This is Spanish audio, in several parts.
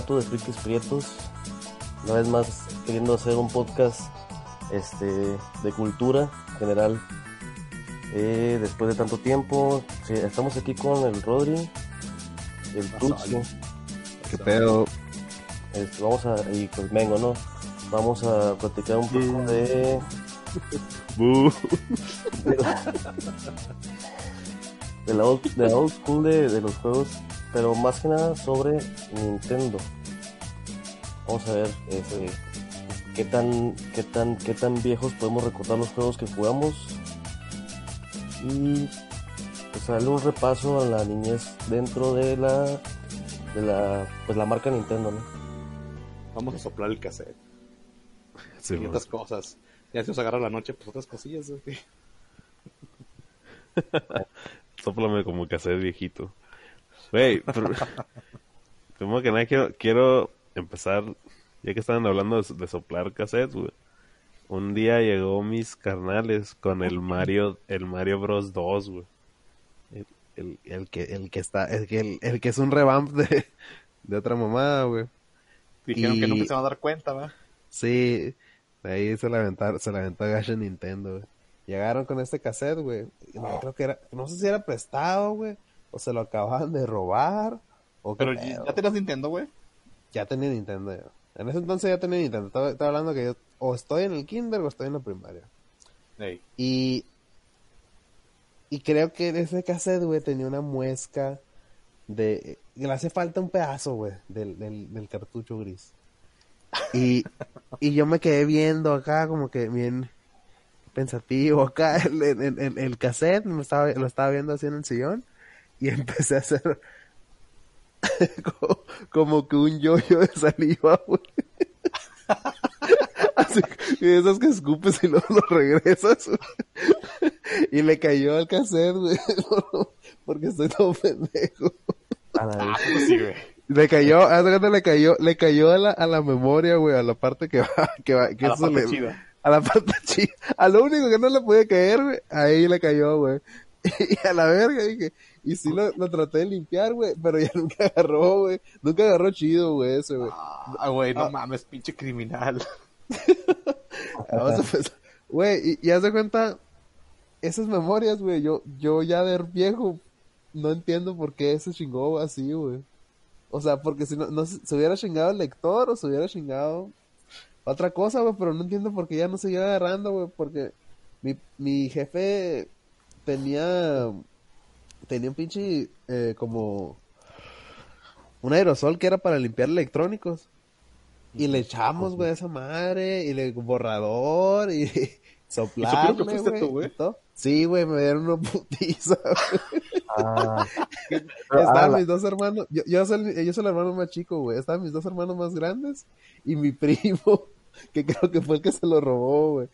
sindicato de frikis prietos. Una vez más queriendo hacer un podcast este de cultura general. Eh, después de tanto tiempo, sí, estamos aquí con el Rodri, el Tutsi, ¿Qué pedo? este, vamos a y pues Mengo, ¿no? Vamos a platicar un poco de de la, de la old, de la old school de, de los juegos, pero más que nada sobre Nintendo. Vamos a ver este, qué tan qué tan qué tan viejos podemos recordar los juegos que jugamos y pues darle un repaso a la niñez dentro de la de la pues la marca Nintendo, ¿no? Vamos a soplar el cassette. Sí, y otras cosas. Ya se os agarra la noche, pues otras cosillas. güey. Sóplame como cassette viejito. Güey, primero que nada quiero, quiero empezar, ya que estaban hablando de, de soplar cassettes, güey. Un día llegó mis carnales con el Mario, el Mario Bros 2, güey. El, el, el que, el que está, el que, el, que es un revamp de, de otra mamada, güey. Dijeron Y- que nunca se van a dar cuenta, ¿va? Sí, de ahí se la aventaron, se la aventó Gacha Nintendo, güey. Llegaron con este cassette, güey. No, creo que era, no sé si era prestado, güey, o se lo acababan de robar, o Pero ya tenías Nintendo, güey. Ya tenía Nintendo, ya. En ese entonces ya tenía Nintendo. Estaba, estaba hablando que yo o estoy en el kinder o estoy en la primaria. Y, y creo que ese cassette, güey, tenía una muesca de... Le hace falta un pedazo, güey, del, del, del cartucho gris. Y, y yo me quedé viendo acá como que bien pensativo acá el, el, el- el cassette, me estaba, lo estaba viendo así en el sillón y empecé a hacer como, como que un yoyo de saliva, güey. Así, que esas que escupes y luego lo regresas. güey. Y le cayó al cassette, güey. Porque estoy todo pendejo. A la Ah, vez. pues sí, güey. Le cayó, le cayó, le cayó a la, a la memoria, güey, a la parte que va, que va, que A la eso parte le- chida. a la parte chida. A lo único que no le podía caer, güey, ahí le cayó, güey. Y a la verga dije, y sí lo, lo traté de limpiar, güey, pero ya nunca agarró, güey. Nunca agarró chido, güey, ese, güey. Ah, güey, no mames, pinche criminal. Vamos a empezar. Güey, y, y haz de cuenta, esas memorias, güey, yo, yo ya de viejo no entiendo por qué se chingó así, güey. O sea, porque si no, no se, se hubiera chingado el lector o se hubiera chingado otra cosa, güey, pero no entiendo por qué ya no se iba agarrando, güey, porque mi, mi jefe tenía, tenía un pinche, eh, como, un aerosol que era para limpiar electrónicos. Y le echamos, güey, a esa madre, y le borrador, y soplarle, que fuiste güey, tú, güey? y. Sí, güey, me dieron una putiza. Ah, ah, Estaban la- mis dos hermanos, yo, yo, soy, yo soy el hermano más chico, güey. Estaban mis dos hermanos más grandes y mi primo, que creo que fue el que se lo robó, güey.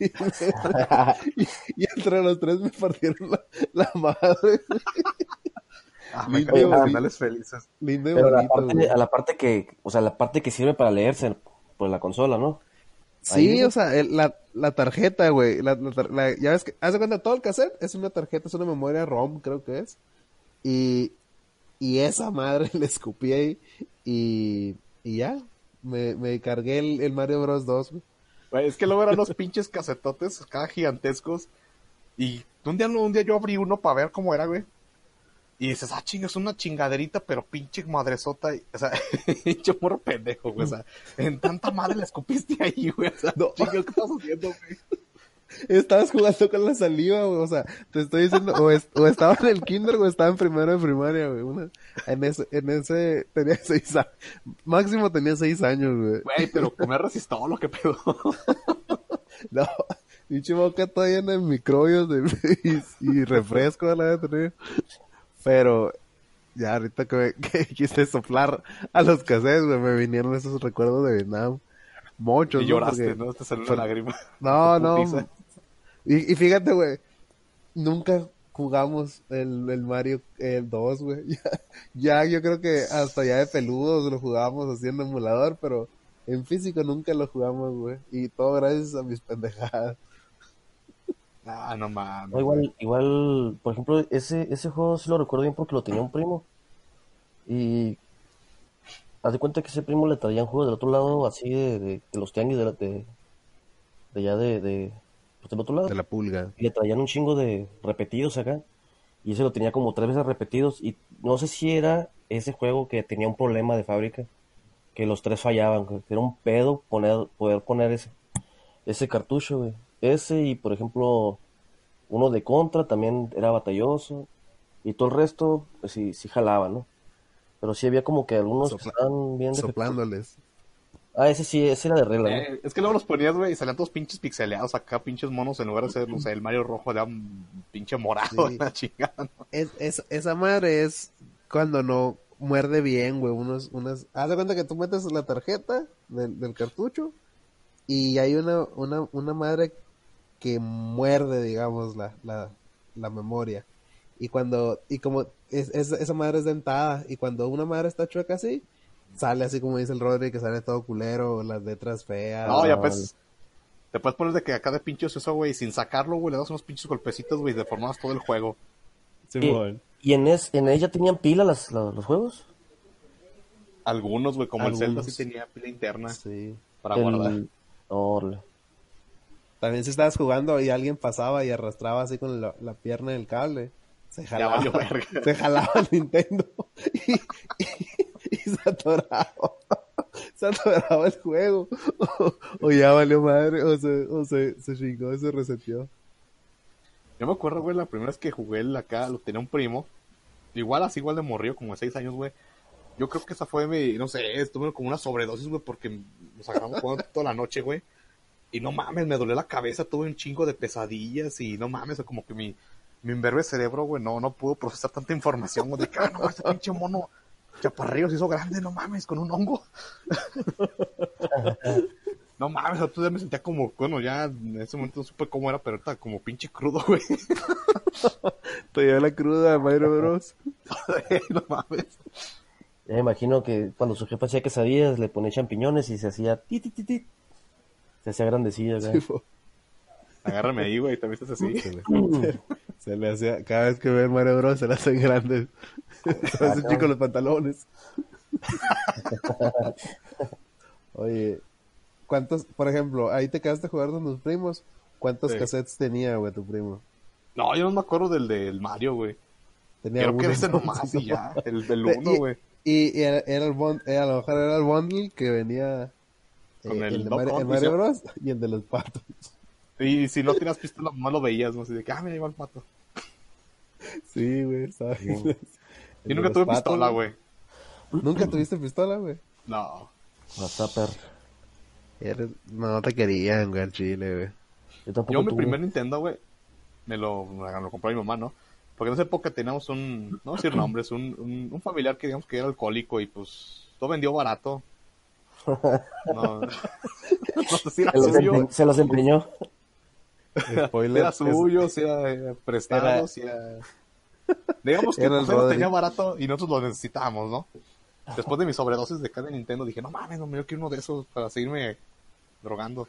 Y, y- y entre los tres me partieron la, la madre. güey. Ah, me Lindo, felices. Lindo pero a la parte, a la parte que, o sea, la parte que sirve para leerse por la consola, ¿no? Sí, Ahí- o sea, el- la, la tarjeta, güey. La, la- ya ves que, haz de cuenta, todo el cassette es una tarjeta, es una memoria ROM, creo que es. Y, y esa madre le escupí ahí. Y, y ya, me, me cargué el, el Mario Bros 2, güey. Es que luego eran los pinches casetotes, cada gigantescos. Y un día, un día yo abrí uno para ver cómo era, güey. Y dices, ah, chinga, es una chingaderita, pero pinche madresota. y- O sea, pinche morro pendejo, güey. O sea, en tanta madre le escupiste ahí, güey. O sea, No. chinga, ¿qué estás haciendo, güey? Estabas jugando con la saliva, güey. O sea, te estoy diciendo, o, es- o estaba en el kinder o estaba en primero de primaria, güey. Una, en ese, en ese, tenía seis años. Máximo tenía seis años, güey. Güey, pero comer resistó lo que pedo. No, pinche boca toda llena de microbios de, y, y refresco a la vez tenía. Pero ya ahorita que, me, que quise soplar a los cassettes, güey, me vinieron esos recuerdos de Vietnam. Muchos, Y ¿no? lloraste, Porque- ¿no? Te salió fue- una lágrima. No, no. Y, y fíjate, güey, nunca jugamos el, el Mario el 2, güey. Ya, ya yo creo que hasta ya de peludos lo jugábamos así en emulador, pero en físico nunca lo jugamos, güey. Y todo gracias a mis pendejadas. Ah, no mames. No, igual, igual, por ejemplo, ese, ese juego sí lo recuerdo bien porque lo tenía un primo. Y haz de cuenta que ese primo le traían juegos del otro lado, así de, de, de los tianguis de, la- de, de allá de, de, pues del otro lado. De la pulga. Y le traían un chingo de repetidos acá. Y ese lo tenía como tres veces repetidos. Y no sé si era ese juego que tenía un problema de fábrica. Que los tres fallaban. güey, Era un pedo poner, poder poner ese, ese cartucho, güey. Ese y, por ejemplo, uno de contra también era batalloso. Y todo el resto, pues sí, sí jalaba, ¿no? Pero sí había como que algunos que estaban bien. Soplándoles. Ah, ese sí, ese era de regla, ¿no? Eh, es que luego los ponías, güey, y salían todos pinches pixeleados acá, pinches monos, en lugar de ser, no sé, el Mario rojo, era un pinche morado, Sí. la chingada. ¿no? Es, es- esa madre es cuando no muerde bien, güey. Unos, unas... Haz de cuenta que tú metes la tarjeta del, del cartucho y hay una, una, una madre que muerde, digamos, la, la, la memoria. Y cuando, y como es, es- esa madre es dentada, y cuando una madre está chueca así, sale así como dice el Rodri, que sale todo culero, las letras feas. No, ya pues. Te puedes poner de que acá de pinches eso, güey, sin sacarlo, güey, le das unos pinches golpecitos, güey, y deformabas todo el juego. Simón. ¿Y en, es, en ella tenían pila las, la- los juegos? Algunos, güey, como el Zelda sí tenía pila interna Sí. para El- guardar. También si estabas jugando y alguien pasaba y arrastraba así con la, la pierna del cable, se Ya jalaba, se jalaba el Nintendo y, y- se atoraba. Se atoraba el juego. O, ya valió madre, o se, o se, se chingó y se reseteó. Yo me acuerdo, güey, la primera vez que jugué acá, lo tenía un primo. Igual así, igual de morrió, como de 6 años, güey. Yo creo que esa fue mi, no sé, estuve como una sobredosis, güey, porque nos agarramos jugando toda la noche, güey. Y no mames, me dolió la cabeza, tuve un chingo de pesadillas y no mames, como que mi, mi imberbe cerebro, güey, no, no pudo procesar tanta información, güey, de que, ah, no, ese pinche mono chaparrillo se hizo grande, no mames, con un hongo. no mames, tú ya me sentía como, bueno, ya en ese momento no supe cómo era, pero ahorita como pinche crudo, güey. Te dio la cruda Mario Bros. no mames. Ya me imagino que cuando su jefe hacía quesadillas le ponía champiñones y se hacía ti, ti, ti, ti. Se hacía grandecillo acá. Sí, Agárrame ahí, güey, también estás así. se, le, se le hacía, cada vez que ve el Mario Bros se le hacen grandes. Se le hacen chicos los pantalones. Oye, ¿cuántos, por ejemplo, ahí te quedaste a jugar con tus primos? ¿Cuántos Sí. cassettes tenía, güey, tu primo? No, yo no me acuerdo del del Mario, güey. Tenía Creo que uno, ese ¿no? nomás y ya. El del uno, y- güey. Y, y era, era el bond, era, a lo mejor era el bundle que venía eh, Con el el, de Mario, el. Bros y el de los patos. Y si no tenías pistola, más lo veías, ¿no? Así de que, ah, mira, igual mato. Sí, güey, ¿sabes? Sí. El Y de nunca los tuve patos, pistola, güey. ¿Nunca tuviste pistola, güey? No. Eres- No te querían, güey, al chile, güey. Yo tampoco Yo mi tuve. primer Nintendo, güey, me lo, me lo compró mi mamá, ¿no? Porque en esa época teníamos un, no decir nombres, un, un, un familiar que digamos que era alcohólico y pues todo vendió barato. No, no sé si era Se los, suyo, empe- se los empeñó. si Spoiler. era suyo, si era eh, prestado, Era- si era... Digamos que Era el él lo tenía barato y nosotros lo necesitábamos, ¿no? Después de mis sobredosis de cada Nintendo dije, no mames, no me quiero uno de esos para seguirme drogando.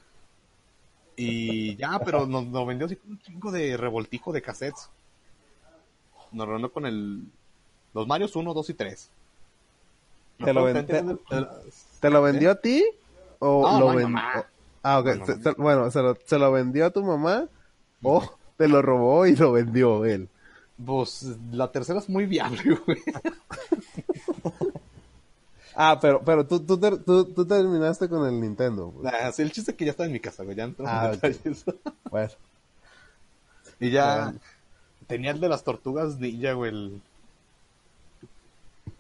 Y ya, pero nos, nos vendió así un chingo de revoltijo de cassettes. Nos reunió con el... Los Marios 1, 2 y 3. Te lo ven- ¿Te lo vendió a ti? ¿O No, lo no, mi ven- mamá. o- Ah, ok. No, no, Se- no. se- bueno, se lo, se lo vendió a tu mamá o te lo robó y lo vendió él. Pues la tercera es muy viable, güey. Ah, pero, pero tú, tú, tú, tú terminaste con el Nintendo. güey. Nah, sí, el chiste es que ya está en mi casa, güey. Ya entramos Ah, en detalles. Bueno, Y ya tenía el de las tortugas ninja, güey. El,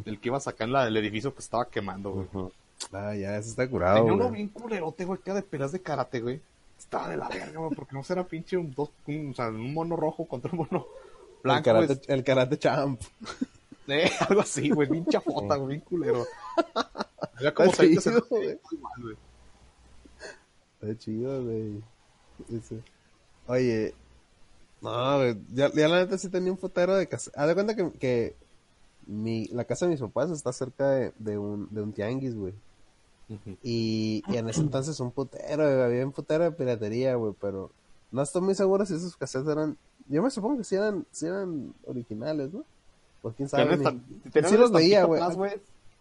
el que iba a sacar en la- el edificio que estaba quemando, güey. Ah, ya, eso está curado. Tenía uno bien culerote, güey, que era de pelas de karate, güey. Estaba de la verga, güey, porque no será pinche un, dos, un, o sea, un mono rojo contra un mono El blanco, karate, güey. el karate champ. Eh, algo así, güey, bien chafota, güey, bien culero. Había como Está chido, güey. Está chido, güey. Oye, no, güey, ya, ya la neta sí tenía un fotero de casa. Haz de cuenta que, que mi, la casa de mis papás está cerca de, de un, de un tianguis, güey. Y, y en ese entonces un putero, güey, había un putero de piratería, güey, pero no estoy muy seguro si esos cassettes eran, yo me supongo que sí eran, sí eran originales, ¿no? Pues quién sabe. Ni- sí los veía, güey.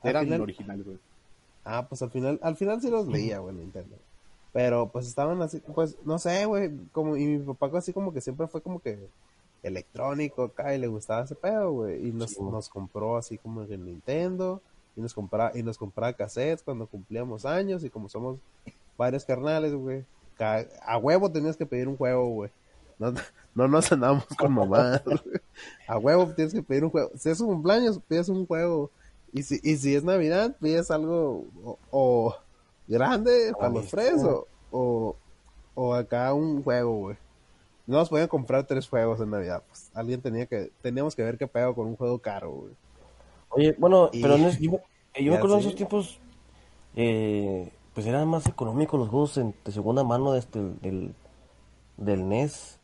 Eran final- originales, güey. Ah, pues al final, al final sí los leía, güey, Nintendo. Pero pues estaban así, pues no sé, güey, como, y mi papá así como que siempre fue como que electrónico acá y le gustaba ese pedo, güey. Y nos, Sí, nos compró así como el Nintendo y nos compraba, y nos compraba cassettes cuando cumplíamos años y como somos varios carnales, güey. A huevo tenías que pedir un juego, güey. No, no nos andamos con mamá. A huevo tienes que pedir un juego. Si es un cumpleaños, pides un juego. Y si, y si es Navidad, pides algo o, o grande para los tres o, o, o acá un juego, güey. No nos podían comprar tres juegos en Navidad. Pues alguien tenía que, teníamos que ver qué pedo con un juego caro, güey. Oye, bueno, Y- pero es- yo, me- yo me Ya acuerdo en sé. esos tiempos, eh, pues eran más económicos los juegos en- de segunda mano de este, del, del NES.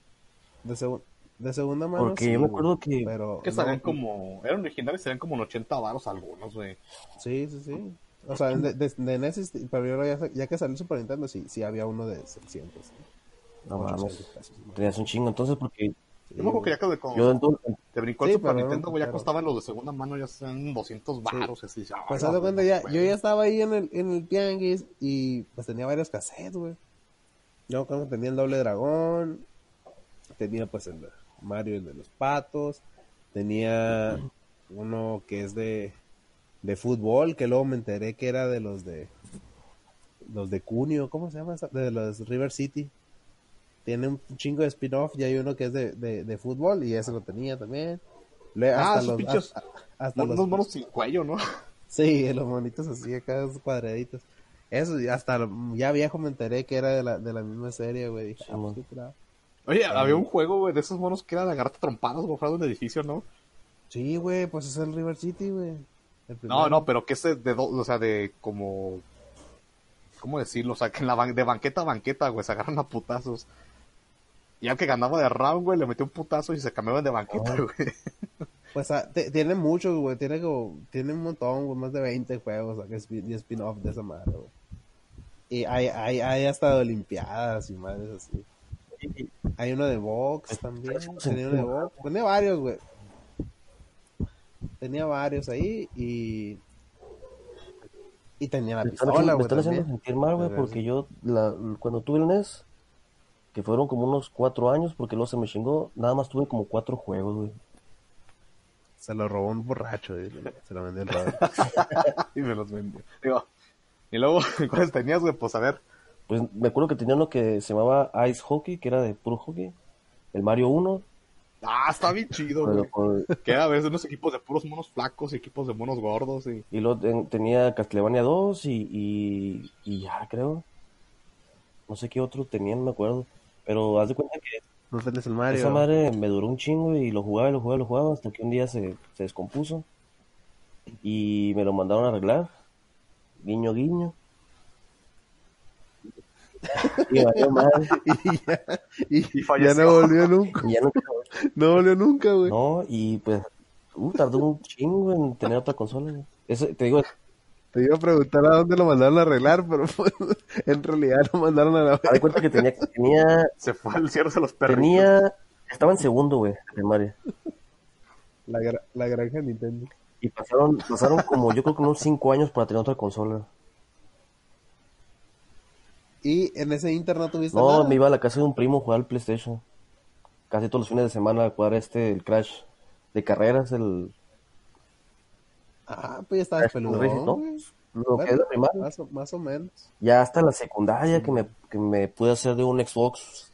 De, segun- de segunda mano. Porque sí, yo me acuerdo que- Pero Que no- salían como, eran originales, salían como en 80 varos algunos, güey. Sí, sí, sí. O sea, de, de, de NES, este, pero ya, ya que salió el Super Nintendo, sí, sí había uno de 600. No 800 mames, ¿no? tenías un chingo. Entonces, porque Sí, Yo me acuerdo que ya que con- yo entonces, te brincó el Sí, Super pero Nintendo, güey, ya pero- costaban los de segunda mano, ya sean 200 varos, así. ya, Pues no, haz de cuenta, ya, güey. yo ya estaba ahí en el, en el tianguis y pues tenía varios cassettes, güey. Yo creo que tenía el doble dragón, tenía pues el de Mario, el de los patos, tenía uno que es de, de fútbol, que luego me enteré que era de los de los de Cunio, ¿cómo se llama? esa? De los River City. Tiene un chingo de spin-off y hay uno que es de, de, de fútbol y ese lo tenía también. Le- Ah, hasta los, pinches- hasta, hasta Unos los monos sin cuello, ¿no? Sí, los monitos así, acá esos cuadraditos. Eso, y hasta ya viejo me enteré que era de la, de la misma serie, güey. Dije, Sí, ah, Oye, había un juego, güey, de esos monos que era de agarrarte trompadas, güey, fuera de un edificio, ¿no? Sí, güey, pues es el River City, güey. El No, no, pero que ese de, do- o sea, de como, ¿cómo decirlo? O sea, que en la ban- de banqueta a banqueta, güey, se agarran a putazos. Y al que ganaba de round, güey, le metió un putazo y se cambiaban de banqueta, güey. Pues ah, tiene muchos, güey. Tiene como, tiene un montón, güey, más de 20 juegos acá, spin- y spin-off de esa madre, güey. Y hay, hay, hay hasta Olimpiadas y madres así. Hay uno de box también. Tenía uno de box. Tenía varios, güey. Tenía varios ahí y. Y tenía la me pistola, haciendo, me güey. están haciendo sentir mal, güey, porque yo, la, cuando tuve el NES, que fueron como unos cuatro años, porque luego se me chingó, nada más tuve como cuatro juegos, güey. Se lo robó un borracho, y se lo vendió el raro. y me los vendió. Digo, y luego, ¿cuáles tenías, güey? Pues a ver. Pues me acuerdo que tenía uno que se llamaba Ice Hockey, que era de puro hockey. El Mario 1, Ah, está bien chido, güey. Que era a veces unos equipos de puros monos flacos y equipos de monos gordos y... y luego ten- tenía Castlevania 2 y, y, y ya, creo. No sé qué otro tenía, no me acuerdo. Pero haz de cuenta que No tenés el Mario. esa madre me duró un chingo y lo jugaba y lo jugaba y lo jugaba hasta que un día se, se descompuso. Y me lo mandaron a arreglar. Guiño, guiño. Y valió madre. y ya, y, Y ya falleció. no volvió nunca. Y ya no, No volvió nunca, güey. no, y pues, uh, tardó un chingo en tener otra consola. güey. Eso, te digo, Te iba a preguntar a dónde lo mandaron a arreglar, pero pues, en realidad lo mandaron a la de cuenta que tenía, tenía, Se fue al cielo de los perritos. tenía, estaba en segundo, güey, de primaria. la, gra- la granja de Nintendo. Y pasaron, pasaron como, yo creo que unos cinco años para tener otra consola. Y en ese inter no tuviste No, nada. me iba a la casa de un primo a jugar al PlayStation. Casi todos los fines de semana a jugar este, el Crash de carreras, el, Ah, pues ya estabas Crash peludo. ¿no? lo que es la primaria. más, o, más o menos. Ya hasta la secundaria que me, que me pude hacer de un Xbox.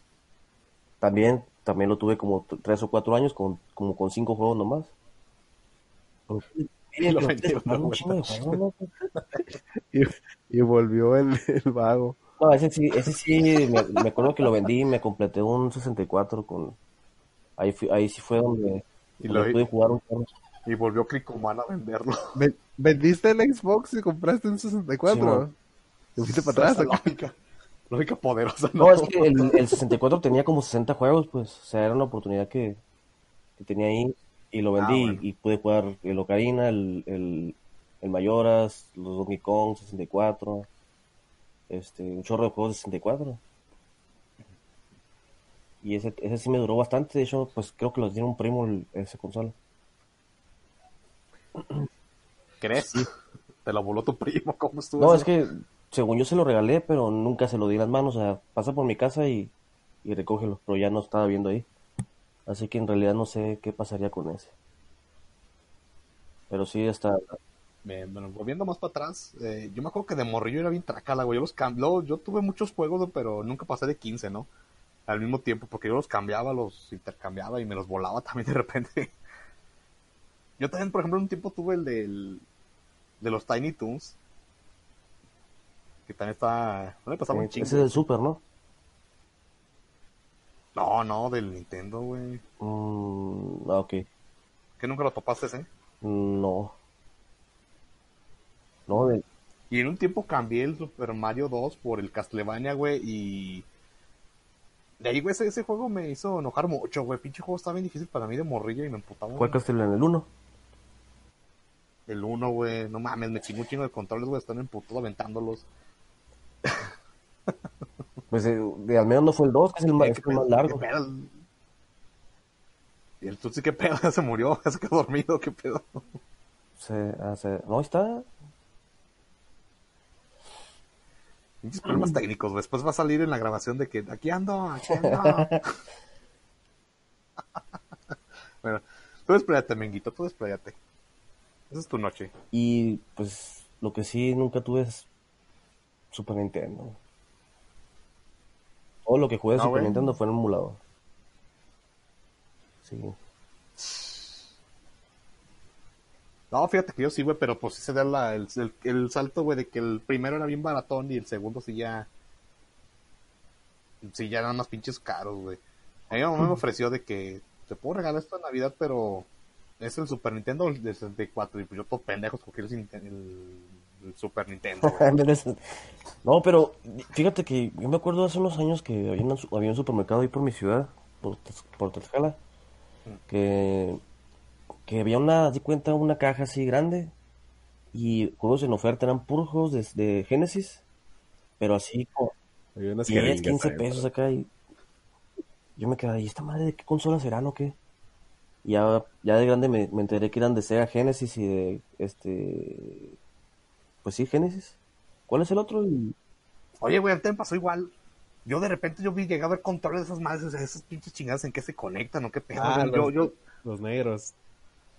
También, también lo tuve como tres o cuatro años, con, como con cinco juegos nomás. Y lo Pero vendí, ustedes jugaron ¿no, un chingo de juegos, ¿no? Y, y volvió el, el vago. No, ese sí, ese sí, me, me acuerdo que lo vendí y me completé un 64 con... Ahí, fui- ahí sí fue donde, Y donde lo- pude jugar un juego. Y volvió Cricoman a venderlo. Ven- ¿Vendiste el Xbox y compraste un 64? Sí. ¿Te fuiste para atrás? Esa lógica, lógica poderosa, No, es que el, el 64 tenía como 60 juegos, pues, o sea, era una oportunidad que, que tenía ahí y lo vendí Ah, bueno. y pude jugar el Ocarina, el, el, el Mayoras, los Donkey Kong 64, este, un chorro de juegos de 64. Y ese, ese sí me duró bastante, de hecho, pues creo que lo tiene un primo el- esa consola. ¿Crees? Te lo voló tu primo, ¿cómo estuvo? No, eso? es que según yo se lo regalé, pero nunca se lo di las manos. O sea, pasa por mi casa y, y recógelo, pero ya no estaba viendo ahí. Así que en realidad no sé qué pasaría con ese. Pero sí está. Me- bueno, volviendo más para atrás, eh, yo me acuerdo que de morrillo era bien tracala, güey. Yo los yo tuve muchos juegos, pero nunca pasé de 15, ¿no? Al mismo tiempo, porque yo los cambiaba, los intercambiaba y me los volaba también de repente. Yo también, por ejemplo, en un tiempo tuve el del, de los Tiny Toons. Que también está... ¿No le pasaba un Ese chingo? es del Super, ¿no? No, no, del Nintendo, güey. Mm, ah, ok. Que nunca lo topaste, ¿eh? No. No, de- Y en un tiempo cambié el Super Mario 2 por el Castlevania, güey, y... De ahí, güey, ese, ese juego me hizo enojar mucho, güey. Pinche juego estaba bien difícil para mí de morrillo y me emputaba. ¿cuál Castlevania? El 1. El 1, güey. No mames, me chingó un chingo de controles, güey. Están emputado aventándolos. Pues eh, al menos no fue el 2, que es el más, Eh, es ¿qué el más largo. ¿Qué pedo? Y el Tutsi, ¿qué pedo? Ya se murió, ya se quedó dormido, ¿qué pedo? Se, se- no, está. Pinches problemas técnicos. Después va a salir en la grabación de que aquí ando, aquí ando. bueno, tú despláyate, Menguito, tú despláyate. Esa es tu noche. Y pues lo que sí nunca tuve es Super Nintendo. Todo lo que jugué de Ah, Super. Nintendo fue en un emulador. Sí. No, fíjate que yo sí, güey, pero pues sí se da la- el, el- el salto, güey, de que el primero era bien baratón y el segundo sí ya... Sí, ya eran más pinches caros, güey. A mí mi mamá me ofreció de que te puedo regalar esto en Navidad, pero es el Super Nintendo del 64 y pues yo todo pendejo escogí el, el- el Super Nintendo, No, pero fíjate que yo me acuerdo hace unos años que había, una- había un supermercado ahí por mi ciudad, por, por Tlaxcala, que, que había una, de cuenta, una caja así grande y juegos en oferta eran puros juegos de, de Genesis, pero así como Había unas 10, jeringas 15 ahí, pesos acá y yo me quedaba, ¿y esta madre de qué consola serán o qué? Y ya, ya de grande me, me enteré que eran de Sega Genesis y de este pues sí, Genesis. ¿Cuál es el otro? Y- Oye, güey, antes me pasó igual. Yo de repente yo vi llegar a ver controles de esas madres, o sea, esas pinches chingadas en qué se conectan o qué pedo. Ah, yo, los- yo, Los negros.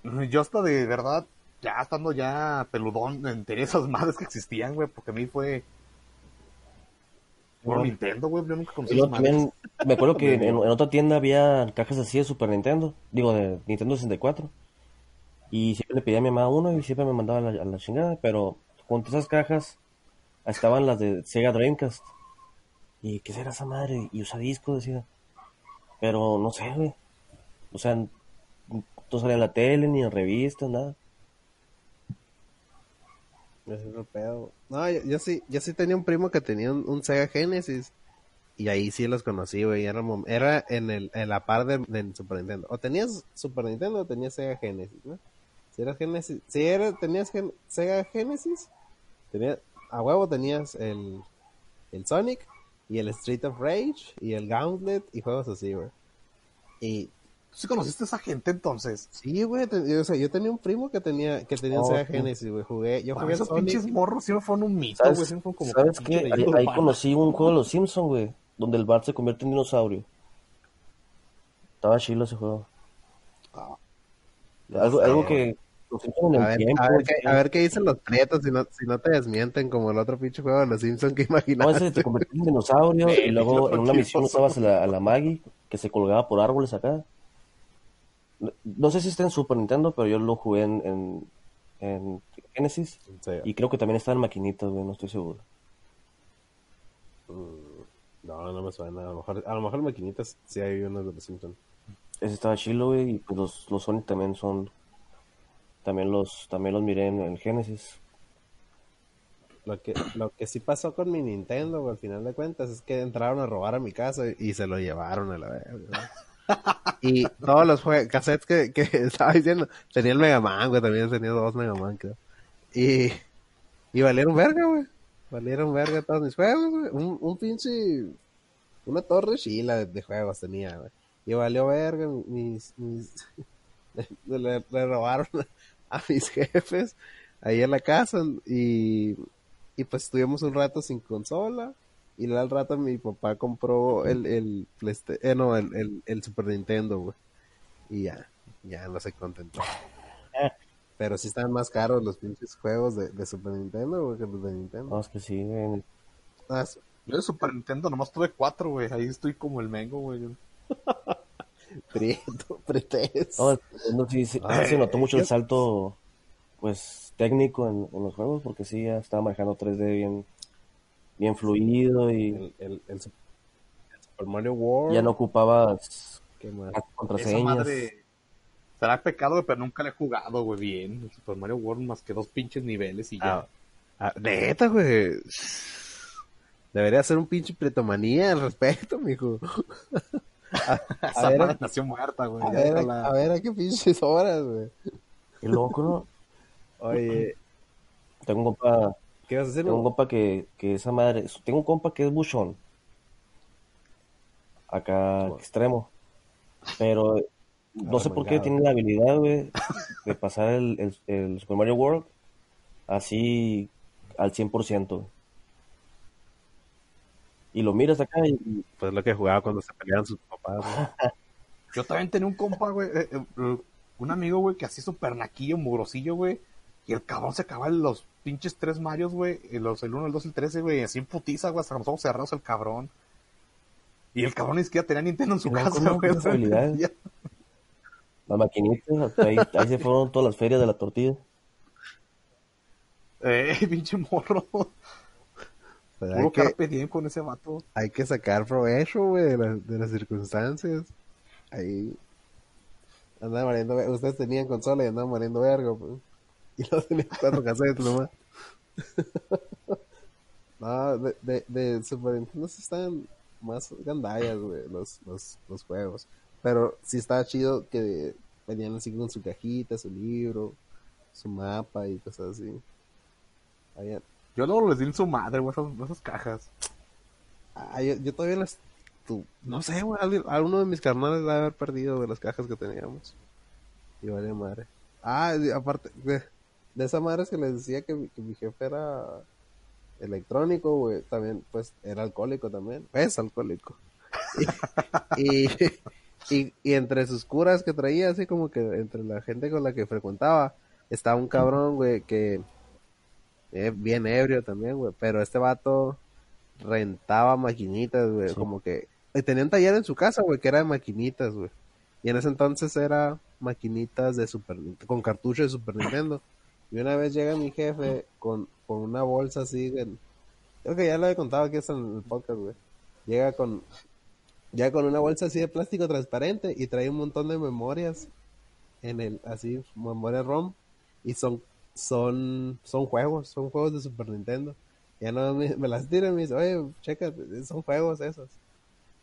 Yo hasta de verdad, ya estando ya peludón, enteré esas madres que existían, güey, porque a mí fue por No. Nintendo, güey, yo nunca conocí y luego esas madres. también me acuerdo que en, en otra tienda había cajas así de Super Nintendo, digo de Nintendo 64. Y siempre le pedía a mi mamá uno y siempre me mandaba a la, a la chingada, pero junto a esas cajas estaban las de Sega Dreamcast. ¿Y qué será esa madre? Y usa disco, decía. Pero no sé, güey. O sea, no salía en la tele, ni en revistas, nada. Es pedo. No, yo, yo sí, yo sí tenía un primo que tenía un, Sega Genesis. Y ahí sí los conocí, güey. Era, era en, el, en la par de, del Super Nintendo. O tenías Super Nintendo o tenías Sega Genesis. Si eras Genesis, si era, tenías Sega Genesis, tenía, a huevo tenías el, el Sonic y el Street of Rage y el Gauntlet y juegos así, güey. Y ¿Tú sí conociste a esa gente entonces? sí, güey, te- yo, o sea, yo tenía un primo que tenía, que tenía Oh, Sega. Genesis, güey. Jugué, yo jugué esos Sonic. pinches morros siempre fueron un mito, ¿Sabes, güey, siempre fueron como ¿sabes qué? Ahí, conocí un juego de los Simpsons, güey, donde el Bart se convierte en dinosaurio. Estaba chilo ese juego. Ah, Algo, algo que A ver, tiempo. a, ver qué, a ver qué dicen los prietos si no, si no te desmienten como el otro pinche juego de los Simpsons que No, imaginaste. ese te convertías en dinosaurio y luego en una misión usabas a la, a la Maggie que se colgaba por árboles acá. No, no sé si está en Super Nintendo, pero yo lo jugué en, en, en Genesis Sí. y creo que también está en maquinitas, güey, no estoy seguro. No, no me suena. A lo mejor, a lo mejor maquinitas sí hay unos de los Simpsons. Ese estaba chilo, güey, y pues los, los Sonic también son... También los, también los miré en el Genesis. Lo que, lo que sí pasó con mi Nintendo, güey, al final de cuentas, es que entraron a robar a mi casa y, y se lo llevaron a la verga. Y todos los jue- cassettes que, que estaba diciendo, tenía el Mega Man, güey, también tenía dos Mega Man, creo. Y, y valieron verga, güey. Valieron verga todos mis juegos, güey. Un, un pinche, una torre chila de, de juegos tenía, güey. Y valió verga, mis, mis, le- le robaron a mis jefes ahí en la casa y, y pues estuvimos un rato sin consola y al rato mi papá compró el, el, eh, no, el, el, el Super Nintendo, güey. Y ya, ya no se contentó. Pero sí están más caros los pinches juegos de, de Super Nintendo, güey, que los de Nintendo. No, es que sí, güey. Ah, sí. Yo de Super Nintendo nomás tuve cuatro, güey. Ahí estoy como el mengo, güey. Prieto, pretes. No, no, sí, sí, Ay, se notó mucho el salto, pues, técnico en, en los juegos, porque sí, ya estaba manejando 3D bien, bien fluido y El, el, el Sup- el Super Mario World. ya no ocupabas ¿Qué más? Esa contraseñas. madre será pecado, güey, pero nunca le he jugado, güey, bien. El Super Mario World más que dos pinches niveles y ya. Ah, ah, neta, güey. Debería ser un pinche pretomanía al respecto, mijo. A, a Esa ver, a, nació muerta, güey. a ver, déjala. a ver a qué pinches horas, güey. Qué loco, ¿no? Oye, Tengo un compa, ¿qué vas a hacer? tengo un compa que, que esa madre, tengo un compa que es buchón. Acá extremo. Pero no sé por qué tiene la habilidad, güey, de pasar el, el, el Super Mario World así al 100%. Y lo miras acá y Pues lo que jugaba cuando se peleaban sus papás. güey. Yo también tenía un compa, güey, eh, eh, eh, un amigo, güey, que así súper naquillo, mugrosillo, güey. Y el cabrón se acababa los pinches tres Marios, güey. Los, el 1, el 2, el 13, güey. Así en putiza, güey, hasta los ojos cerrados el cabrón. Y el cabrón ni siquiera tenía Nintendo en su casa, güey. Las maquinitas, ahí, ahí se fueron todas las ferias de la tortilla. Eh, pinche morro. Pero hay Puro que, carpe diem con ese vato. hay que sacar provecho, güey, de, las- de las circunstancias. Ahí. Andaban mariendo, ver- ustedes tenían consola y andaban mariendo verga, pues. Y no tenían cuatro casetes nomás. no, de, de, de Super Nintendo sí están más gandallas, güey, los, los, los juegos. Pero sí estaba chido que venían así con su cajita, su libro, su mapa y cosas así. Había- Yo luego les di en su madre, güey, esas, esas cajas. Ah, yo, yo todavía las... tu- no sé, güey, alguien- alguno de mis carnales va a haber perdido de las cajas que teníamos. Y vale madre. Ah, aparte, de, de esa madre que les decía que, mi- que mi jefe era electrónico, güey, también, pues, era alcohólico también. Es alcohólico. Y, y, y entre sus curas que traía, así como que entre la gente con la que frecuentaba, estaba un cabrón, güey, que... eh, bien ebrio también, güey, pero este vato rentaba maquinitas, güey, Sí. como que y tenía un taller en su casa, güey, que era de maquinitas, güey. Y en ese entonces era maquinitas de Super con cartucho de Super Nintendo. Y una vez llega mi jefe con, con una bolsa así, en- creo que ya lo he contado aquí en el podcast, güey. Llega con, llega con una bolsa así de plástico transparente y trae un montón de memorias en el, así, memoria ROM. Y son, son, son juegos, son juegos de Super Nintendo. Ya no me, me las tira y me dice, oye, checa, son juegos esos.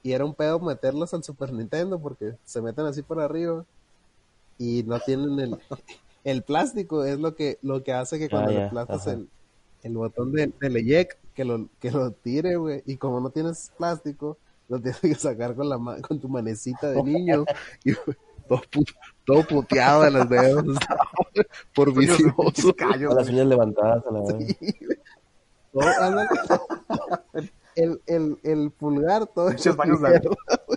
Y era un pedo meterlos al Super Nintendo porque se meten así por arriba y no tienen el, el plástico, es lo que, lo que hace que cuando Ah, le ya, aplastas el, el botón de, del eject, que lo, que lo tire, güey. Y como no tienes plástico, lo tienes que sacar con la ma- con tu manecita de niño. y todo, pu- todo puteado de los dedos. por vicioso. Callo, Con las uñas levantadas a la vez. Todo, ándale. el, el, el pulgar todo baños de,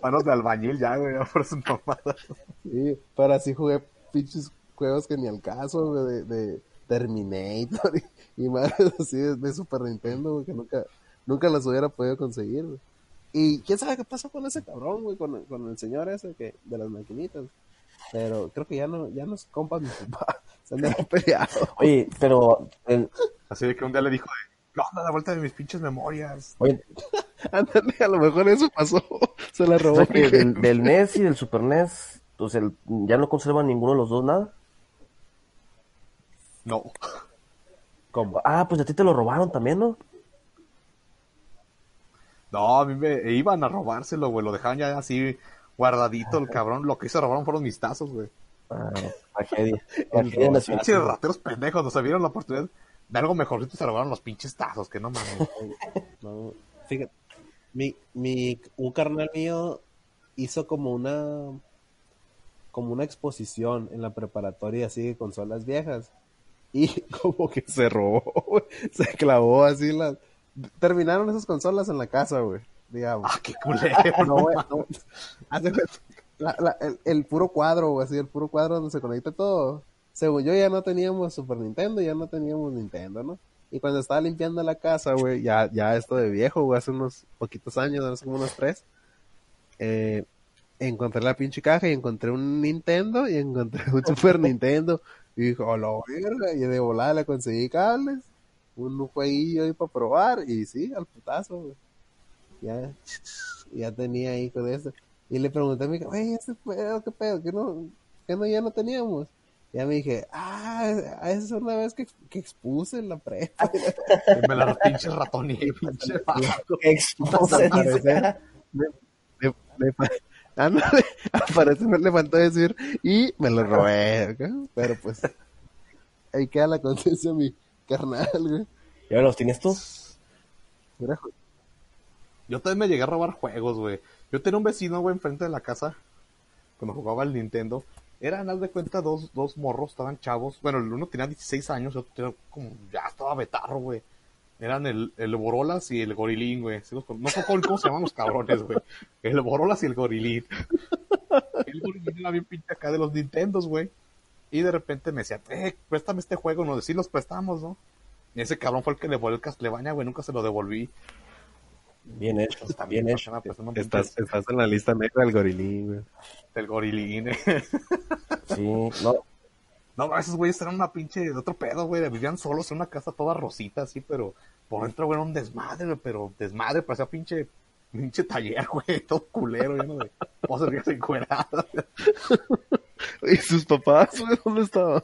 manos de albañil ya, güey, por sus mamadas. Sí, pero así jugué pinches juegos que ni al caso, güey, de, de Terminator y, y madres así de, de Super Nintendo, güey, que nunca, nunca las hubiera podido conseguir, güey. Y quién sabe qué pasó con ese cabrón, güey, con, con el señor ese que, de las maquinitas. Pero creo que ya no, ya no es compa mi papá. Se han de haber peleado. Oye, pero, el, Así de que un día le dijo, ¿qué onda la vuelta de mis pinches memorias? oye, Ándale, a lo mejor eso pasó. Se la o robó sea del, del NES y del Super NES, o sea, ya no conservan ninguno de los dos nada. No. ¿Cómo? Ah, pues a ti te lo robaron también, ¿no? No, a mí me iban a robárselo, güey. Lo dejaban ya así guardadito el cabrón. Lo que se robaron fueron mis tazos, güey. Ah, tragedia. Tragedia nacional. Pinches rateros pendejos. Nos vieron la oportunidad de algo mejorcito se robaron los pinches tazos. Que no mames. No, fíjate, mi, mi, un carnal mío hizo como una, como una exposición en la preparatoria así de consolas viejas Y como que se robó, güey. Se clavó así las... Terminaron esas consolas en la casa, güey. Digamos. Ah, qué culero. No, güey, no. La- la- el puro cuadro, güey, así, el puro cuadro donde se conecta todo. Según yo, ya no teníamos Super Nintendo, ya no teníamos Nintendo, ¿no? Y cuando estaba limpiando la casa, güey, ya, ya esto de viejo, güey, hace unos poquitos años, hace como unos tres, eh, encontré la pinche caja y encontré un Nintendo y encontré un Super Nintendo. Y dijo, oh, la verga, y de volada le conseguí cables, un jueguillo ahí para probar, y sí, al putazo, güey. Ya, ya tenía ahí con eso. Y le pregunté a mi hija, oye, ese pedo, qué pedo, que no, que no, ya no teníamos. Ya me dije, ah, esa es una vez que, que expuse en la prepa. Me la pinche ratoneé, pinche. Expuse, le, le, le ándale, al parecer me le faltó decir, y me lo robé, pero pues, ahí queda la conciencia mi carnal, güey. ¿Y ahora los tienes tú? Mira, Yo también me llegué a robar juegos, güey. Yo tenía un vecino, güey, enfrente de la casa, cuando jugaba al Nintendo. Eran, haz de cuenta, dos, dos morros, estaban chavos. Bueno, el uno tenía 16 años, el otro tenía como, ya estaba betarro, güey. Eran el, el Borolas y el Gorilín, güey. No sé cómo, cómo se llaman los cabrones, güey. El Borolas y el Gorilín. El Gorilín era bien pinche acá de los Nintendos, güey. Y de repente me decía, eh, préstame este juego. Nos sí los prestamos, ¿no? Y ese cabrón fue el que le devolvió el Castlevania, güey. Nunca se lo devolví. Bien hecho, Está bien hecho. estás, estás en la lista negra del gorilín, güey. del gorilín. eh. Sí, no, No, esos güeyes eran una pinche de otro pedo, güey. Vivían solos en una casa toda rosita, así, pero por dentro, güey, era un desmadre, güey, pero desmadre, parecía pinche, pinche taller, güey, todo culero, lleno de cosas encueradas. ¿Y sus papás, güey, dónde estaban?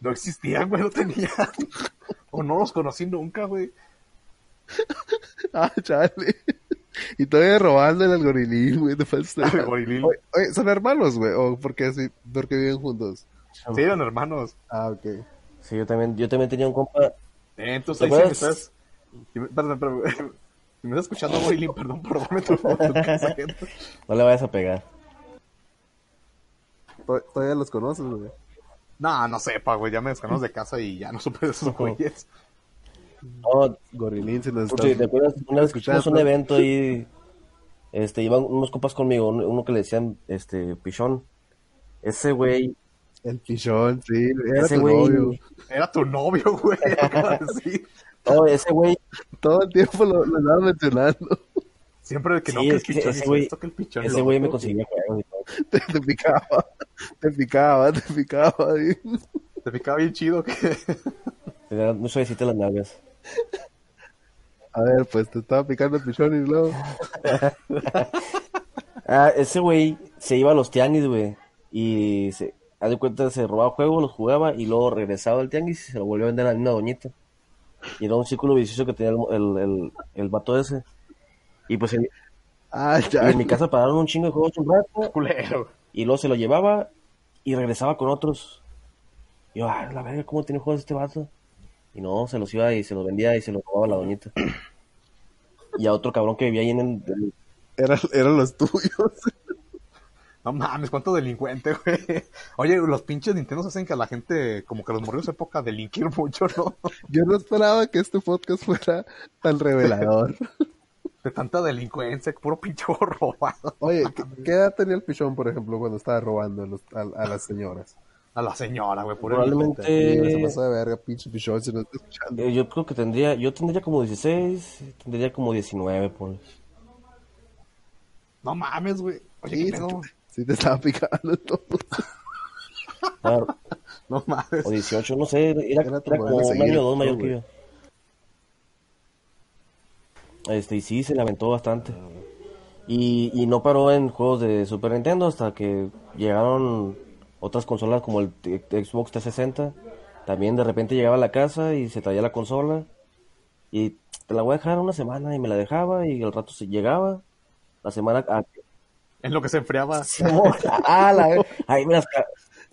No existían, güey, no tenían. O no los conocí nunca, güey. Ah, chale. Y todavía robándole al gorilín, güey. Oye, oye, ¿son hermanos, güey? ¿O porque así, porque viven juntos? Sí, eran hermanos. Ah, ok. sí, yo también, yo también tenía un compa. Eh, entonces ¿Te ahí sí me estás... si me- Perdón, perdón. Si me estás escuchando, gorilín, perdón por darme tu, tu casa, gente. No le vayas a pegar. To- Todavía los conoces, güey. No, no sepa, güey, ya me descanamos de casa y ya no supe de esos güeyes. No, Gorilín, si nos estás... ¿te acuerdas? Una vez que escuchando. fuimos a un evento ahí, este, iban unos compas conmigo, uno que le decían, este, pichón. Ese güey, El pichón, sí. Era ese tu güey, novio. Era tu novio, güey. no, ese güey, Todo el tiempo lo, lo estaba mencionando. Siempre que no, que el pichón ese güey- esto, que el pichón ese lo güey me conseguía juegos y todo. Te, te picaba. Te picaba, te picaba. y- Te picaba bien chido que... Tenía muy suavecita las nalgas. A ver, pues te estaba picando el pichón y luego... Ah, ese güey se iba a los tianguis, güey. Y se, haz de cuenta, se robaba juegos, los jugaba y luego regresaba al tianguis y se lo volvió a vender a la misma doñita. Y era un círculo vicioso que tenía el, el, el, el vato ese. Y pues en, Ah, y ya. en mi casa pararon un chingo de juegos un rato culero. y luego se lo llevaba y regresaba con otros. Y yo, ah, la verga, ¿cómo tiene juegos este vato? Y no, se los iba y se los vendía y se los robaba a la doñita. Y a otro cabrón que vivía ahí en el, el- Era- eran los tuyos. No mames, cuánto delincuente, güey. Oye, los pinches Nintendo hacen que a la gente, como que los morridos época delinquir mucho, ¿no? Yo no esperaba que este podcast fuera tan revelador. De tanta delincuencia, puro pinche robado. Oye, ¿qué, qué edad tenía el pichón, por ejemplo, cuando estaba robando a, los- a- a las señoras? A la señora, güey, puro Probablemente- delincuente. Sí, se pasó de verga, pinche pichón, si no está escuchando. Eh, Yo creo que tendría, yo tendría como 16, tendría como 19, por No mames, güey. Oye, Sí, qué pedo. Sí te estaba picando todo. claro, No mames. o 18, no sé, era, Era era tu como un año o dos mayor ¿no, que yo. Este, y sí, se lamentó bastante. Y, y no paró en juegos de Super Nintendo hasta que llegaron otras consolas como el t- Xbox 360. También de repente llegaba a la casa y se traía la consola. Y te la voy a dejar una semana y me la dejaba y al rato se llegaba. La semana... En lo que se enfriaba. Ah, la ahí me las,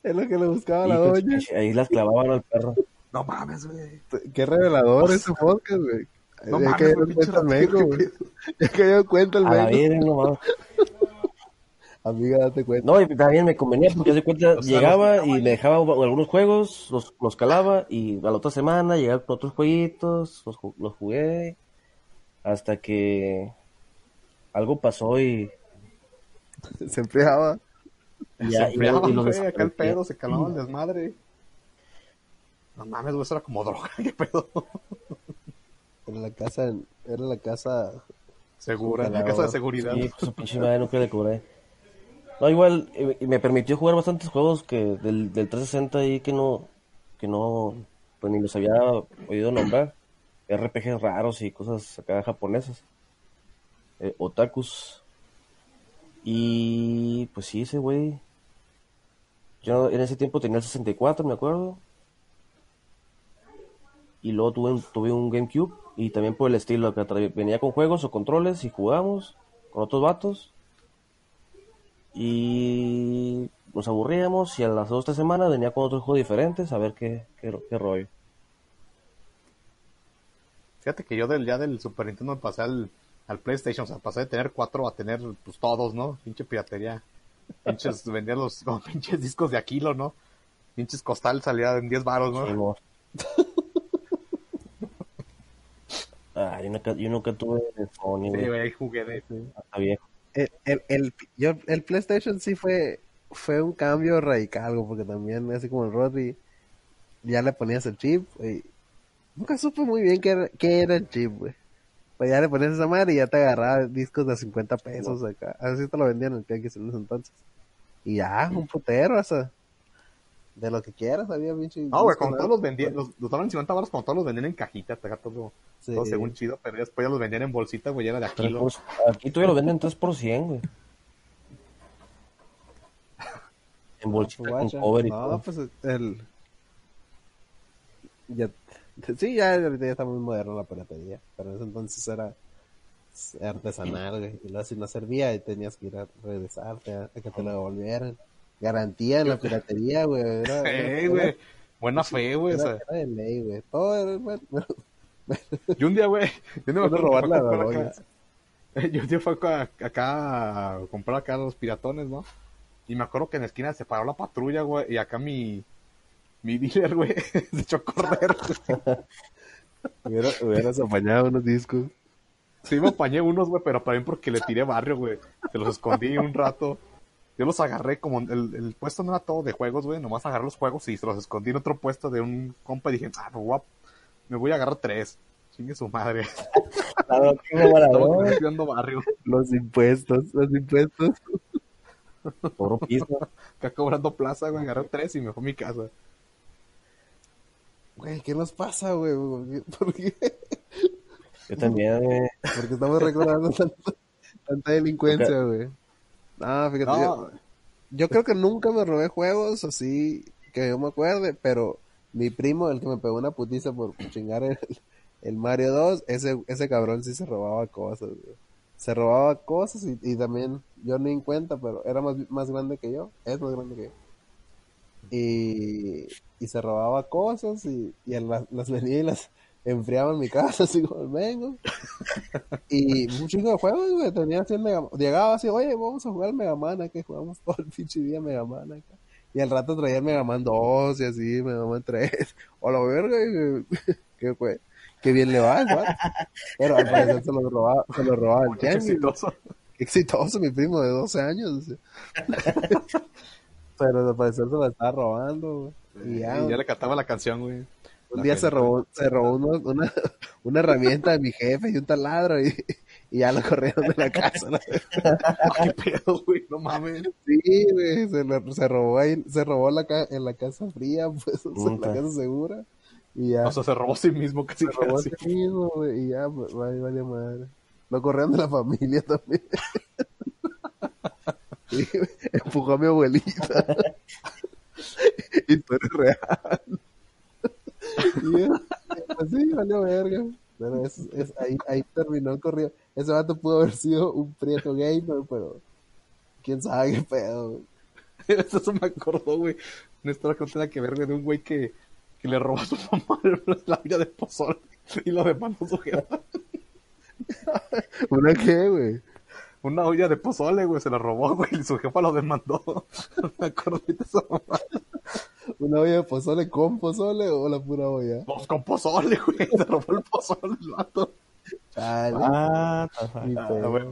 Es lo que le buscaba a la de doña. ahí las clavaban al perro. No mames, güey. Qué revelador ese podcast, güey. No ya mames, que pinche cuenta el qué güey. Ya que dio cuenta el A la Mengo. verga, no mames. Amiga, date cuenta. No, y también me convenía porque de cuenta O sea, llegaba los- y me dejaba algunos juegos, los, los calaba y a la otra semana llegaba con otros jueguitos, los, los jugué hasta que algo pasó y, Se enfriaba. y Se ya y, y güey, acá el pedo, se calmaba el desmadre. No mames, güey, eso era como droga, qué pedo. Era la casa, era la casa. Segura, la casa de seguridad. Sí, pues su pinche madre nunca le cobré. No, igual, y, y me permitió jugar bastantes juegos que del, del 360 ahí que no, que no, pues ni los había oído nombrar. RPGs raros y cosas acá japonesas. Eh, otakus. Y pues sí, ese güey. Yo en ese tiempo tenía el 64, me acuerdo. Y luego tuve un, tuve un GameCube y también por el estilo, que venía con juegos o controles y jugamos con otros vatos. Y nos aburríamos y a las dos o tres semanas venía con otros juegos diferentes a ver qué, qué, qué rollo. Fíjate que yo del, ya del Super Nintendo pasé al, al PlayStation, o sea, pasé de tener cuatro a tener pues todos, ¿no? Pinche piratería. Pinches, vendía los como pinches discos de Aquilo, ¿no? Pinches costal salía en 10 baros, ¿no? Sí. Ah, yo nunca, yo nunca tuve Sony, Sí, güey, jugué de hasta viejo. El, el, el, yo, el PlayStation sí fue, fue un cambio radical, güey, porque también, así como el Rodri, ya le ponías el chip, y nunca supe muy bien qué era, qué era el chip, güey. Pues ya le ponías esa madre y ya te agarraba discos de 50 pesos acá. Así te lo vendían en el Tianguis en ese entonces. Y ya, un putero, o sea, de lo que quieras, había pinche. No, güey, como todos los vendían, los, los daban en 50 baros, como todos los vendían en cajita, te todo, Sí. todo según chido, pero después ya los vendían en bolsita, güey, ya era de Aquilo. por- aquí todavía lo venden 3 por 100, güey. En bolsita con cover y No, todo. pues el. Ya, sí, ya ahorita ya está muy moderno la piratería. Pero en ese entonces era artesanal, güey. Y luego si no servía, y tenías que ir a regresarte a, que te lo devolvieran. Garantía en la piratería, güey. Era, era- güey, buena fe, güey, o era, sea, era de ley, güey. Todo era, bueno, bueno, y un día, güey, yo no me acuerdo robar la droga. Yo un día fue acá, acá a comprar acá los piratones, ¿no? Y me acuerdo que en la esquina se paró la patrulla, güey, y acá mi, mi dealer, güey, se echó a correr. hubiera, hubieras apañado unos discos. Sí, me apañé unos, güey, pero también porque le tiré barrio, güey. Se los escondí un rato. Yo los agarré como el, el puesto no era todo de juegos, güey. Nomás agarré los juegos y se los escondí en otro puesto de un compa y dije, ah, pues, a- me voy a agarrar tres. Chingue su madre. Claro, Estamos barrio. Los impuestos, los impuestos. Cobró piso. Acá cobrando plaza, güey. Agarré tres y me fue a mi casa. Güey, ¿qué nos pasa, güey? ¿Por qué? ¿Por qué? Yo también, güey. Porque estamos recordando tanta, tanta delincuencia, güey. No, fíjate, No. Yo, yo creo que nunca me robé juegos así que yo me acuerde, pero mi primo, el que me pegó una putiza por chingar el, el Mario 2, ese, ese cabrón sí se robaba cosas, güey. Se robaba cosas y, y también, yo ni en cuenta, pero era más, más grande que yo, es más grande que yo. Y, y se robaba cosas y, y las, las venía y las enfriaba en mi casa, así como vengo. Y un chingo de juegos, güey, tenía así el Mega Llegaba así, oye, vamos a jugar Mega Man, que jugamos todo el pinche día Mega Man acá. Y al rato traía el Mega Man 2 y así, Mega Man 3. O la verga, y, que, fue, que bien le va, ¿no? Pero al parecer se lo robaba, se lo robaba el Qué exitoso. Qué exitoso, mi primo de 12 años. Pero al parecer se lo estaba robando, güey. Y ya, Y ya le cantaba la canción, güey. un La día se robó, se robó uno- una, una herramienta de mi jefe y un taladro y, y ya lo corrieron de la casa. ¿no? ¿Qué pedo, güey? No mames. Sí, güey, se, lo- se robó ahí, se robó la ca- en la casa fría, pues, en la casa segura. Y ya, O sea, se robó a sí mismo casi. se robó a sí mismo, güey, y ya, pues, vale, vale madre. Lo corrieron de la familia también. Empujó a mi abuelita. Historia real. Y ya, así, valió verga. Pero es, es, ahí, ahí terminó el corrido. Ese vato pudo haber sido un prieto gamer, pero quién sabe qué pedo. Eso me acordó, güey. Que no que ver, de un güey que, que le robó a su mamá la vida de pozol y lo demandó su jefa. ¿Una qué, güey? Una olla de pozole, güey, se la robó, güey, y su jefa lo demandó. Me acuerdo de esa mamá. ¿Una olla de pozole con pozole o la pura olla? Pues con pozole, güey, se robó el pozole el vato. Chale. Ah, mi Ah, güey.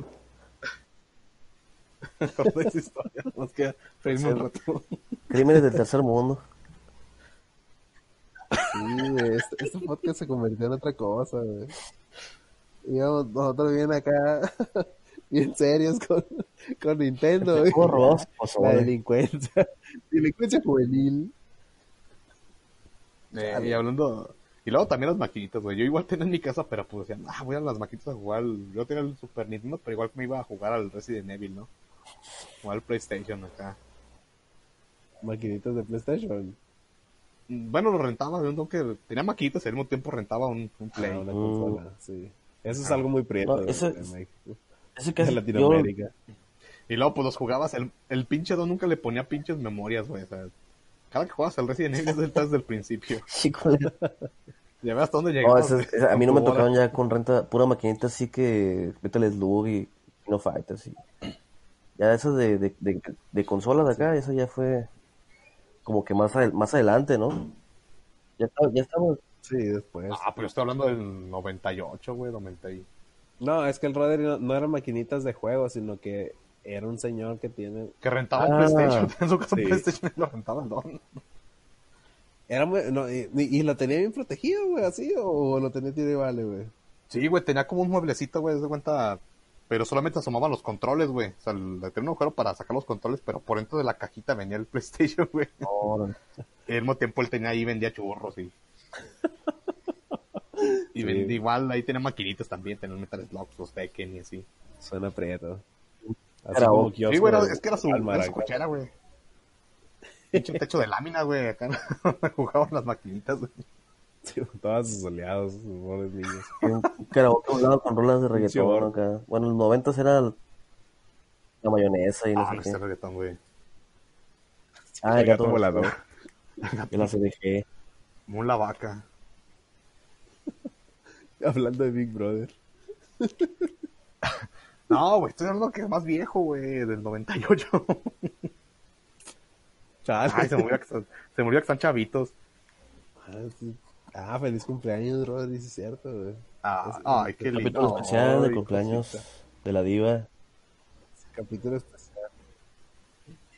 Me esa historia, nos queda reírme un rato. Crímenes del tercer mundo. Sí, güey, este, este podcast se convirtió en otra cosa, güey. Íbamos nosotros bien acá, bien serios con, con Nintendo, güey. ¿Cómo robamos La delincuencia, delincuencia juvenil. Eh, y hablando... Y luego también las maquinitas, güey. Yo igual tenía en mi casa, pero pues decían, ah, voy a las maquinitas a jugar. Yo tenía el Super Nintendo, pero igual me iba a jugar al Resident Evil, ¿no? O al PlayStation acá. Maquinitas de PlayStation. Bueno, lo rentaba, yo no que tenía maquinitas y al mismo tiempo rentaba un, un Play. Ah, una consola, sí. Eso es algo muy prieto No, de- de yo, Latinoamérica. Y luego pues los jugabas, el, el pinche don nunca le ponía pinches memorias, güey. O sea, cada que jugabas al Resident Evil es del- desde el principio. Híjole. Ya ves hasta dónde No, llegabas. ese- ese- a mí no me tocaron ya con renta, pura maquinita así que Metal Slug y Kino Fighters y ya eso de, de, de, de consolas de acá, eso ya fue como que más, adel- más adelante, ¿no? Ya, ya estamos, Sí, después. Ah, pero yo estoy hablando del 98, güey, 90 y... No, es que el Rodri no, no eran maquinitas de juego, sino que era un señor que tiene... Que rentaba un Ah, PlayStation. En su casa un sí. PlayStation y lo rentaba el don. Era muy... no, y, y lo tenía bien protegido, güey, así, o lo tenía tiro y vale, güey. Sí, güey, tenía como un mueblecito, güey, de cuenta... Pero solamente asomaban los controles, güey. O sea, le tenía un agujero para sacar los controles, pero por dentro de la cajita venía el PlayStation, güey. órale. Y al mismo tiempo él tenía ahí, vendía churros y... y vendía, igual ahí tenía maquinitas también, el Metal Slug, los Tekken y así. Suena prieto. Así Era como un- kiosco Sí, güey, es que era su, era su cochera, güey. Pinche techo de lámina, güey. Acá jugaban las maquinitas, güey. Sí, todos sus oleados, sus pobres niños. Un karaoke hablado con rolas de reggaetón acá. Bueno, en los noventas era la mayonesa y no Ah, sé qué. sé reggaetón, güey. Ah, El gato gato volador. El ACDG. Mula vaca. Hablando de Big Brother. No, güey, estoy hablando que es más viejo, güey, del 98. Chale. Ay, se murió, que están- se murió que están chavitos. Ah, sí. Ah, feliz cumpleaños, Rodri, sí es cierto, güey. Ah, ay, qué lindo. Capítulo especial de cumpleaños cosita. de la diva. Capítulo especial.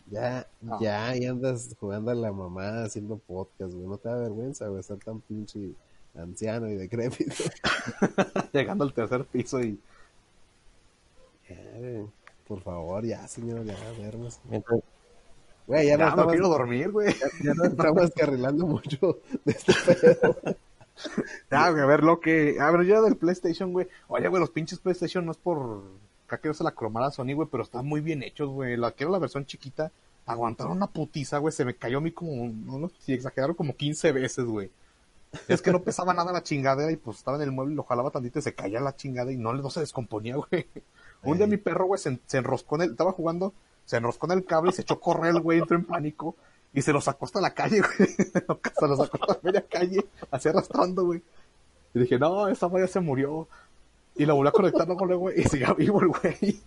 Ya, Ah. ya, y andas jugando a la mamá haciendo podcast, güey. No te da vergüenza, güey, estar tan pinche anciano y decrépito. Llegando al tercer piso y... Güey, Por favor, ya, señor, ya, vernos. Güey, ya, Ya, no no estamos, quiero dormir, güey. ya no estamos carrilando mucho de este pedo. Ya, güey, a ver lo que. A ver, ya del PlayStation, güey. Oye, güey, los pinches PlayStation no es por. Acá quiero se la cromara a Sony, güey, pero están muy bien hechos, güey. La quiero la versión chiquita. Aguantaron una putiza, güey. Se me cayó a mí como. No, no, si exageraron como 15 veces, güey. Es que no pesaba nada la chingadera y pues estaba en el mueble y lo jalaba tantito y se caía la chingada y no, no se descomponía, güey. Un día mi perro, güey, se, se enroscó en el. Estaba jugando, se enroscó en el cable y se echó a correr, güey, entró en pánico. Y se lo sacó hasta la calle, güey. se lo sacó hasta media calle, así arrastrando, güey. Y dije, no, esa ya se murió. Y lo volvió a conectar luego, güey, y seguía vivo el güey.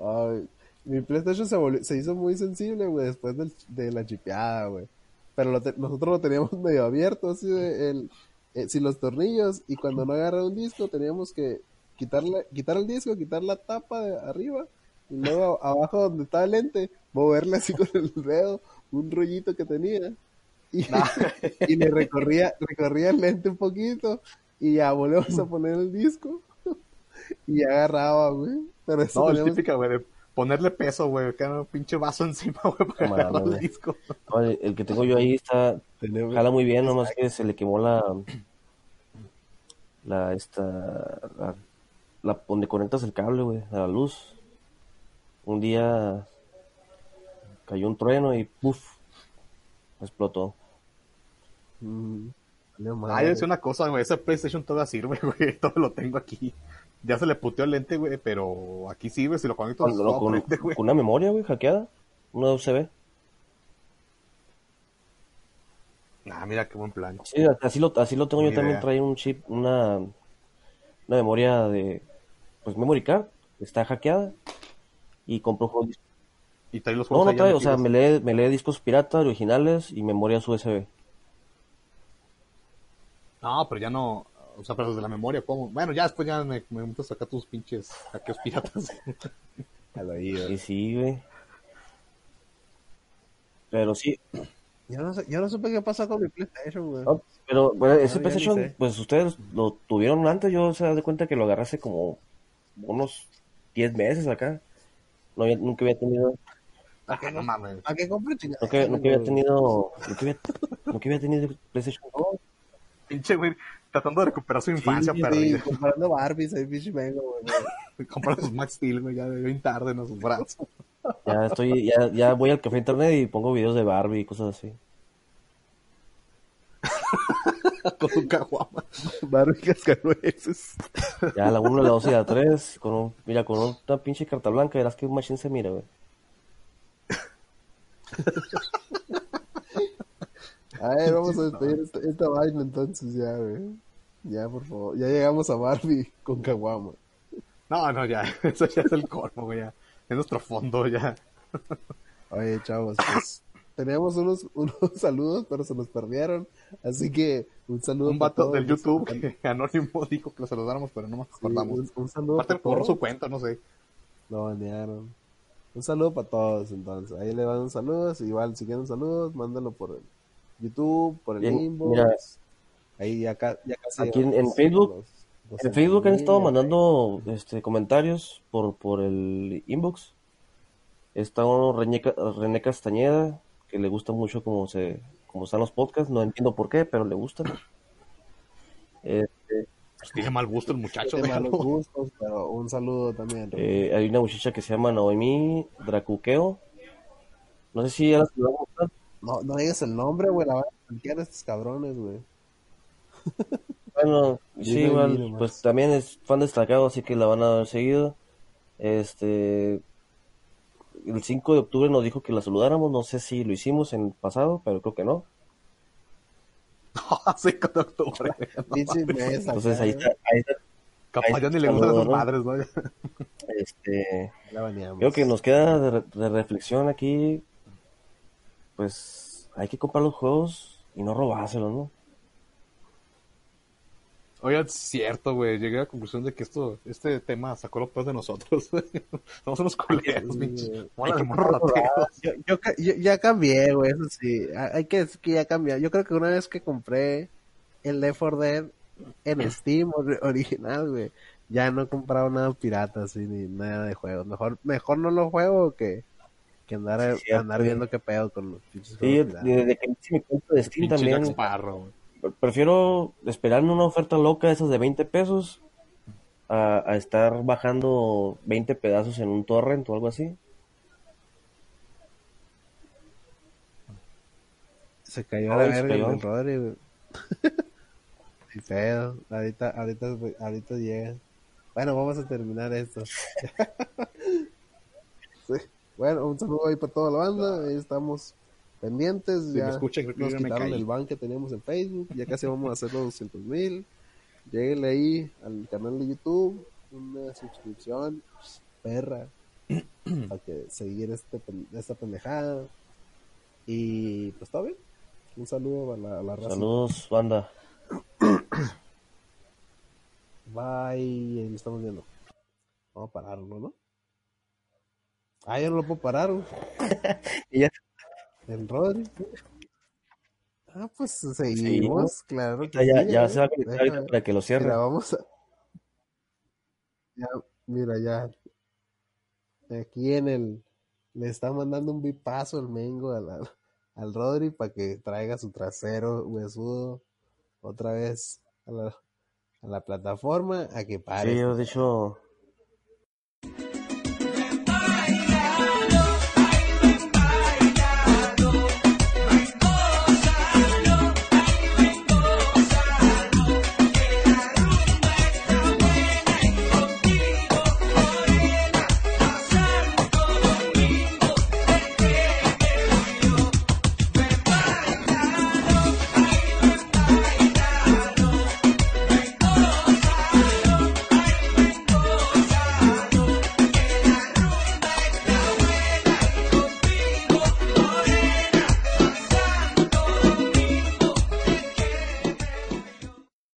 Ay, mi PlayStation se, volvió- se hizo muy sensible, güey, después del- de la chipeada, güey. Pero lo te- nosotros lo teníamos medio abierto, así de el, eh, sin los tornillos, y cuando no agarra un disco teníamos que quitarle, quitar el disco, quitar la tapa de arriba, y luego abajo donde estaba el lente, moverle así con el dedo un rollito que tenía. Y, y le recorría, recorría el lente un poquito, y ya volvemos a poner el disco, y agarraba, güey. Pero eso No, es típica, güey, de ponerle peso, güey, que era un pinche vaso encima, güey, para Mames, agarrar el disco. no, el, el que tengo yo ahí está, Tenemos- jala muy bien, nomás que se le quemó la, la, esta, la, la- donde conectas el cable, güey, a la luz. Un día cayó un trueno y puff, explotó. Mm, Ah, madre. yo decía una cosa, güey, ese PlayStation todavía sirve, güey, todo lo tengo aquí. Ya se le puteó el lente, güey, pero aquí sirve, si lo conecto Con, todo con- güey. una memoria, güey, hackeada, una USB. Ah, mira qué buen plan. Sí, así lo, así lo tengo yo también, trae un chip, una, una memoria de pues memory card, está hackeada y compro juegos. Y trae los No, juegos no ahí trae, o sea, me lee, me lee discos pirata originales y memorias USB. No, pero ya no. O sea, pero desde la memoria, ¿cómo? Bueno, ya después ya me, me meto a sacar tus pinches hackeos piratas. A la vida. Y sí, güey. Pero sí, Yo no, sé, yo no supe qué pasó con mi PlayStation, güey. no, pero bueno, ese PlayStation, pues ustedes lo tuvieron antes, yo se de cuenta que lo agarré hace como unos 10 meses acá. No había- nunca había tenido, Ah, no mames. ¿A qué compré chingada? nunca, nunca había tenido, nunca había, nunca había tenido PlayStation 2. Pinche, güey, tratando de recuperar su infancia Sí, perdida. sí, comprando Barbies ahí, pinche vengo, güey. Comprar sus Max Steel, güey, ya de bien tarde en sus brazos. Ya estoy, ya, ya voy al café internet y pongo videos de Barbie y cosas así. Con su caguama. Barbie cascanueces. Ya la 1, la 2 y la 3, con un, mira, con una pinche carta blanca, verás que un machine se mira, güey. A ver, vamos a despedir esta, esta vaina entonces ya, güey. Ya, por favor. Ya llegamos a Barbie con Caguama. No, no, ya. Eso ya es el colmo, güey. Ya. Es nuestro fondo, ya. Oye, chavos, pues teníamos unos, unos saludos, pero se nos perdieron. Así que un saludo Un vato del YouTube que anónimo dijo que lo saludáramos, pero no nos Sí, acordamos. un, un saludo Aparte, todos. su cuenta, no sé. Lo banearon. Un saludo para todos, entonces. Ahí le van saludos. Igual, si quieren saludos, mándalo por el YouTube, por el Bien, inbox. mira. Ahí ya, ca- ya casi. Aquí en- Facebook, los- los En Facebook han estado 100,000, mandando este, comentarios por, por el inbox. Está uno René, Ca- René Castañeda, que le gusta mucho cómo se cómo están los podcasts, no entiendo por qué, pero le gustan. Este, Pues tiene mal gusto el muchacho, Tiene malos déjalo. gustos, pero un saludo también. eh, hay una muchacha que se llama Noemí Dracuqueo. No sé si ya la saludamos, ¿no? No, digas el nombre, güey. La van a blanquear estos cabrones, güey. Bueno, sí, igual, pues también es fan destacado, así que la van a haber seguido. Este, el 5 de octubre nos dijo que la saludáramos, no sé si lo hicimos en el pasado, pero creo que no. Así con octubre. Entonces ahí está, ahí está, Capaz ya ni le gustan esas ¿no? madres, ¿no? este, creo que nos queda de, re- de reflexión aquí, pues hay que comprar los juegos y no robárselos, ¿no? Oiga, es cierto, güey. Llegué a la conclusión de que esto, este tema sacó lo peor de nosotros. Somos unos culeros, Sí, pinche. güey. Mola Hay de que morrateros. Yo, yo, yo- ya cambié, güey, eso sí. Ha- Hay que decir que ya cambié. Yo creo que una vez que compré el Left 4 Dead en Steam ori- original, güey, ya no he comprado nada pirata, así, ni nada de juegos. Mejor, mejor no lo juego que, que andar, Sí, andar viendo qué pedo con los pinches Sí, piratas. desde que hice mi cuenta de Steam también, güey. prefiero esperarme una oferta loca de esas de 20 pesos a, a estar bajando 20 pedazos en un torrent o algo así. Se cayó la verga el Rodri, güey. Ni pedo. Ahorita, ahorita, ahorita llega. Bueno, vamos a terminar esto. Sí. Bueno, un saludo ahí para toda la banda. Ahí estamos pendientes. Si ya me escuchan, creo que nos quitaron el ban que teníamos en Facebook. Ya casi vamos a hacer los 200 mil. Lléguenle ahí al canal de YouTube. Una suscripción. Perra. para que seguir este, esta pendejada. Y pues todo bien. Un saludo a la, a la raza. Saludos, banda. Bye. Ahí lo estamos viendo. Vamos a pararlo, ¿no? Ah, ya no lo puedo parar. güey. Y ya. El Rodri. Ah, pues seguimos, claro. que Ya, sí, ya eh. se va a conectar ahorita para que lo cierre. Mira, vamos a. Ya, mira, ya. Aquí en el. Le está mandando un bipazo el Mengo al, al, al Rodri para que traiga su trasero huesudo otra vez a la, a la plataforma a que pare. Sí, yo de hecho